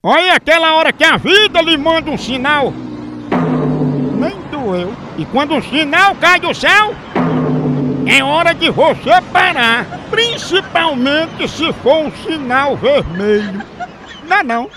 Olha aquela hora que a vida lhe manda um sinal. Nem doeu. E quando um sinal cai do céu, é hora de você parar. Principalmente se for um sinal vermelho. Não, é não.